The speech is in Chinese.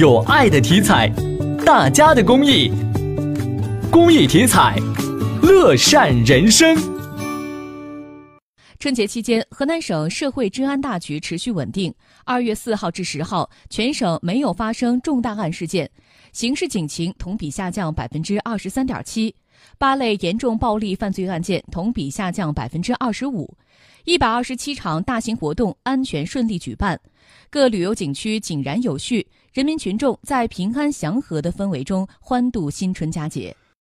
有爱的体彩，大家的公益，公益体彩，乐善人生。春节期间，河南省社会治安大局持续稳定。二月四号至十号，全省没有发生重大案事件，刑事警情同比下降百分之二十三点七。八类严重暴力犯罪案件同比下降百分之二十五，一百二十七场大型活动安全顺利举办，各旅游景区井然有序，人民群众在平安祥和的氛围中欢度新春佳节。